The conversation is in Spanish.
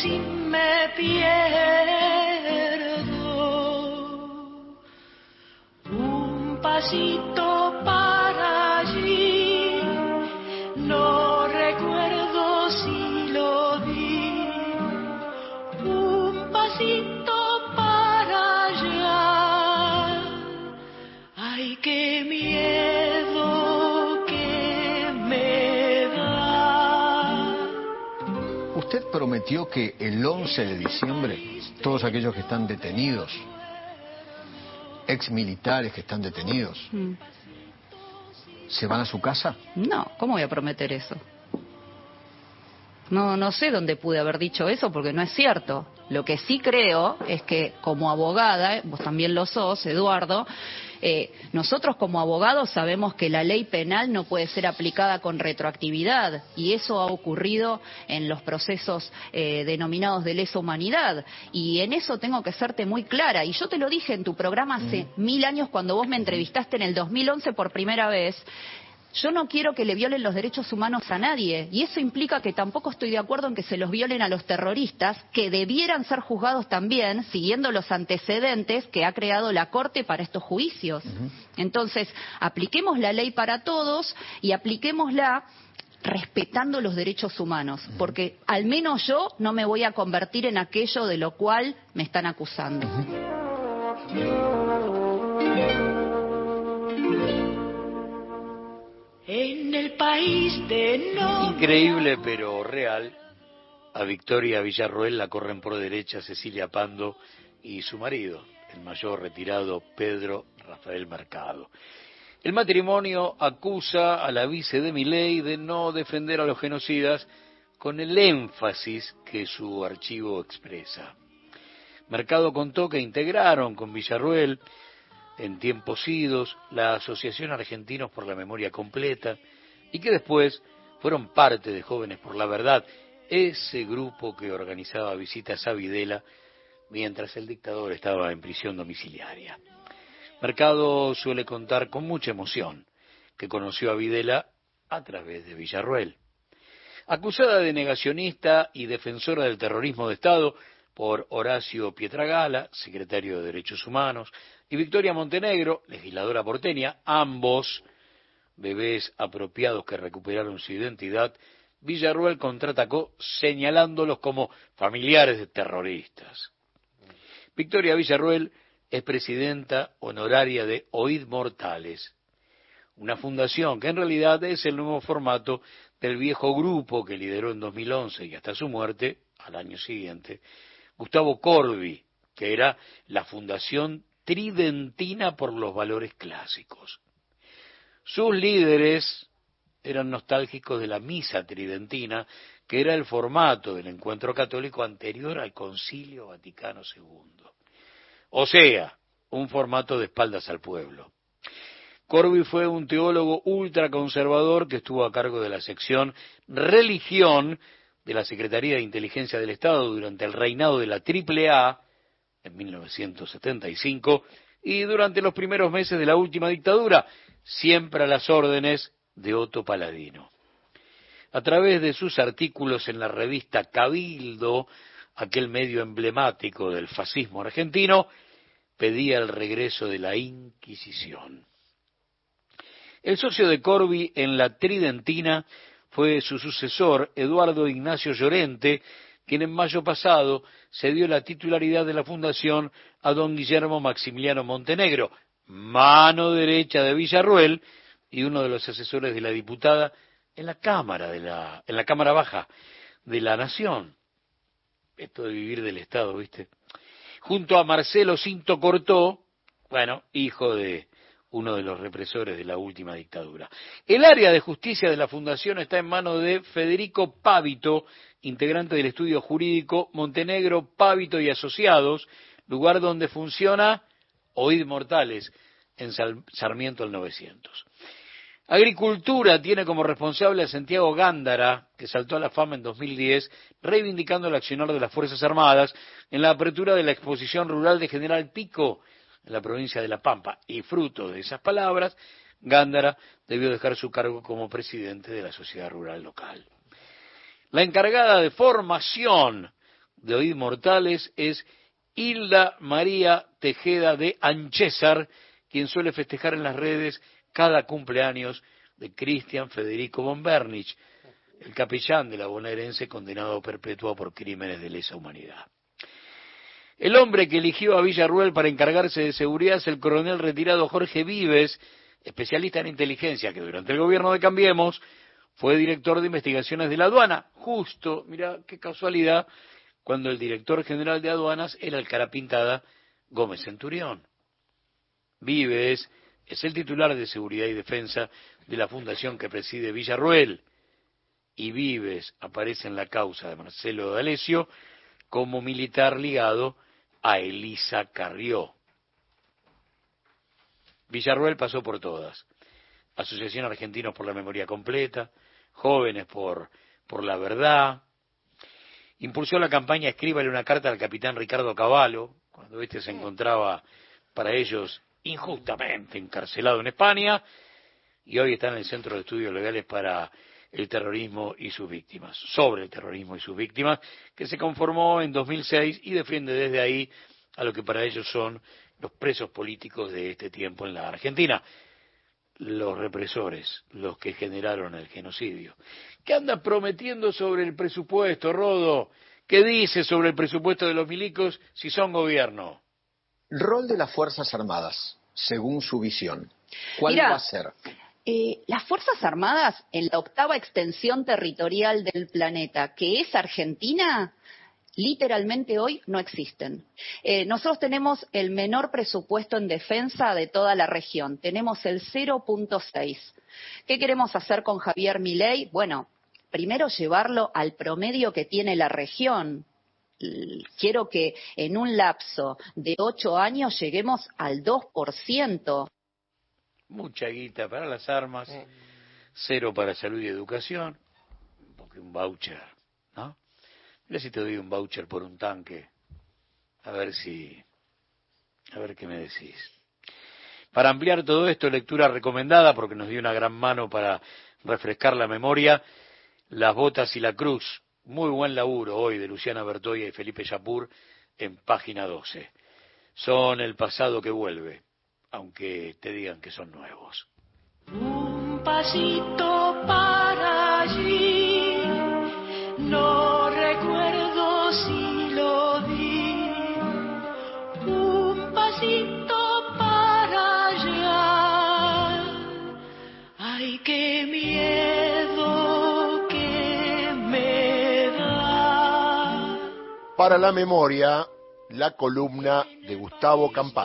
si me pierdo. Un pasito prometió que el 11 de diciembre todos aquellos que están detenidos, ex militares que están detenidos, Mm. se van a su casa. No, ¿cómo voy a prometer eso? No, no sé dónde pude haber dicho eso porque no es cierto. Lo que sí creo es que como abogada, vos también lo sos, Eduardo, eh, nosotros como abogados sabemos que la ley penal no puede ser aplicada con retroactividad y eso ha ocurrido en los procesos eh, denominados de lesa humanidad. Y en eso tengo que serte muy clara. Y yo te lo dije en tu programa hace mil años cuando vos me entrevistaste en el 2011 por primera vez yo no quiero que le violen los derechos humanos a nadie y eso implica que tampoco estoy de acuerdo en que se los violen a los terroristas, que debieran ser juzgados también siguiendo los antecedentes que ha creado la Corte para estos juicios. Entonces, apliquemos la ley para todos y apliquémosla respetando los derechos humanos, porque al menos yo no me voy a convertir en aquello de lo cual me están acusando. Increíble pero real, a Victoria Villarroel la corren por derecha Cecilia Pando y su marido, el mayor retirado Pedro Rafael Mercado. El matrimonio acusa a la vice de Miley de no defender a los genocidas con el énfasis que su archivo expresa. Mercado contó que integraron con Villarruel en tiempos idos la Asociación Argentinos por la Memoria Completa y que después fueron parte de Jóvenes por la Verdad, ese grupo que organizaba visitas a Videla mientras el dictador estaba en prisión domiciliaria. Mercado suele contar con mucha emoción que conoció a Videla a través de Villarruel. Acusada de negacionista y defensora del terrorismo de Estado por Horacio Pietragala, secretario de Derechos Humanos, y Victoria Montenegro, legisladora porteña, ambos bebés apropiados que recuperaron su identidad, Villarruel contraatacó señalándolos como familiares de terroristas. Victoria Villarruel es presidenta honoraria de Oíd Mortales, una fundación que en realidad es el nuevo formato del viejo grupo que lideró en 2011 y hasta su muerte, al año siguiente, Gustavo Corbi, que era la Fundación Tridentina por los Valores Clásicos. Sus líderes eran nostálgicos de la misa tridentina, que era el formato del encuentro católico anterior al Concilio Vaticano II. O sea, un formato de espaldas al pueblo. Corby fue un teólogo ultraconservador que estuvo a cargo de la sección Religión de la Secretaría de Inteligencia del Estado durante el reinado de la AAA en 1975 y durante los primeros meses de la última dictadura, siempre a las órdenes de Otto Paladino. A través de sus artículos en la revista Cabildo, aquel medio emblemático del fascismo argentino, pedía el regreso de la Inquisición. El socio de Corby en la Tridentina fue su sucesor, Eduardo Ignacio Llorente, quien en mayo pasado cedió la titularidad de la fundación a don Guillermo Maximiliano Montenegro, mano derecha de Villarruel y uno de los asesores de la diputada en la Cámara de la en la Cámara Baja de la Nación. Esto de vivir del Estado, ¿viste? Junto a Marcelo Cinto Cortó, bueno, hijo de uno de los represores de la última dictadura. El área de justicia de la Fundación está en manos de Federico Pávito, integrante del estudio jurídico Montenegro, Pávito y Asociados, lugar donde funciona Oíd Mortales, en Sarmiento al 900. Agricultura tiene como responsable a Santiago Gándara, que saltó a la fama en 2010, reivindicando el accionar de las Fuerzas Armadas en la apertura de la exposición rural de General Pico, en la provincia de La Pampa. Y fruto de esas palabras, Gándara debió dejar su cargo como presidente de la sociedad rural local. La encargada de formación de Oíd Mortales es Hilda María Tejeda de Anchésar, quien suele festejar en las redes cada cumpleaños de Cristian Federico von Bernich, el capellán de la bonaerense condenado perpetuo por crímenes de lesa humanidad. El hombre que eligió a Villarruel para encargarse de seguridad es el coronel retirado Jorge Vives, especialista en inteligencia, que durante el gobierno de Cambiemos fue director de investigaciones de la aduana, justo, mira qué casualidad, cuando el director general de aduanas era el cara pintada Gómez Centurión. Vives es el titular de seguridad y defensa de la fundación que preside Villarruel, y Vives aparece en la causa de Marcelo D'Alessio como militar ligado a Elisa Carrió. Villarruel pasó por todas. Asociación Argentinos por la Memoria Completa, Jóvenes por, por la Verdad. Impulsó la campaña Escríbale una carta al capitán Ricardo Cavallo, cuando éste se encontraba para ellos injustamente encarcelado en España, y hoy está en el Centro de Estudios Legales para el terrorismo y sus víctimas, sobre el terrorismo y sus víctimas, que se conformó en 2006 y defiende desde ahí a lo que para ellos son los presos políticos de este tiempo en la Argentina, los represores, los que generaron el genocidio. ¿Qué anda prometiendo sobre el presupuesto, Rodo? ¿Qué dice sobre el presupuesto de los milicos si son gobierno? Rol de las Fuerzas Armadas, según su visión. ¿Cuál va a ser? Eh, las Fuerzas Armadas, en la octava extensión territorial del planeta, que es Argentina, literalmente hoy no existen. Eh, nosotros tenemos el menor presupuesto en defensa de toda la región, tenemos el 0.6. ¿Qué queremos hacer con Javier Milei? Bueno, primero llevarlo al promedio que tiene la región. Quiero que en un lapso de ocho años lleguemos al 2% mucha guita para las armas, cero para salud y educación, porque un voucher, ¿no? Mira si te doy un voucher por un tanque, a ver si, a ver qué me decís. Para ampliar todo esto, lectura recomendada, porque nos dio una gran mano para refrescar la memoria, Las Botas y la Cruz. Muy buen laburo hoy de Luciana Bertoya y Felipe Yapur en página 12. Son el pasado que vuelve aunque te digan que son nuevos. Un pasito para allí, Para la memoria, la columna de Gustavo Campana.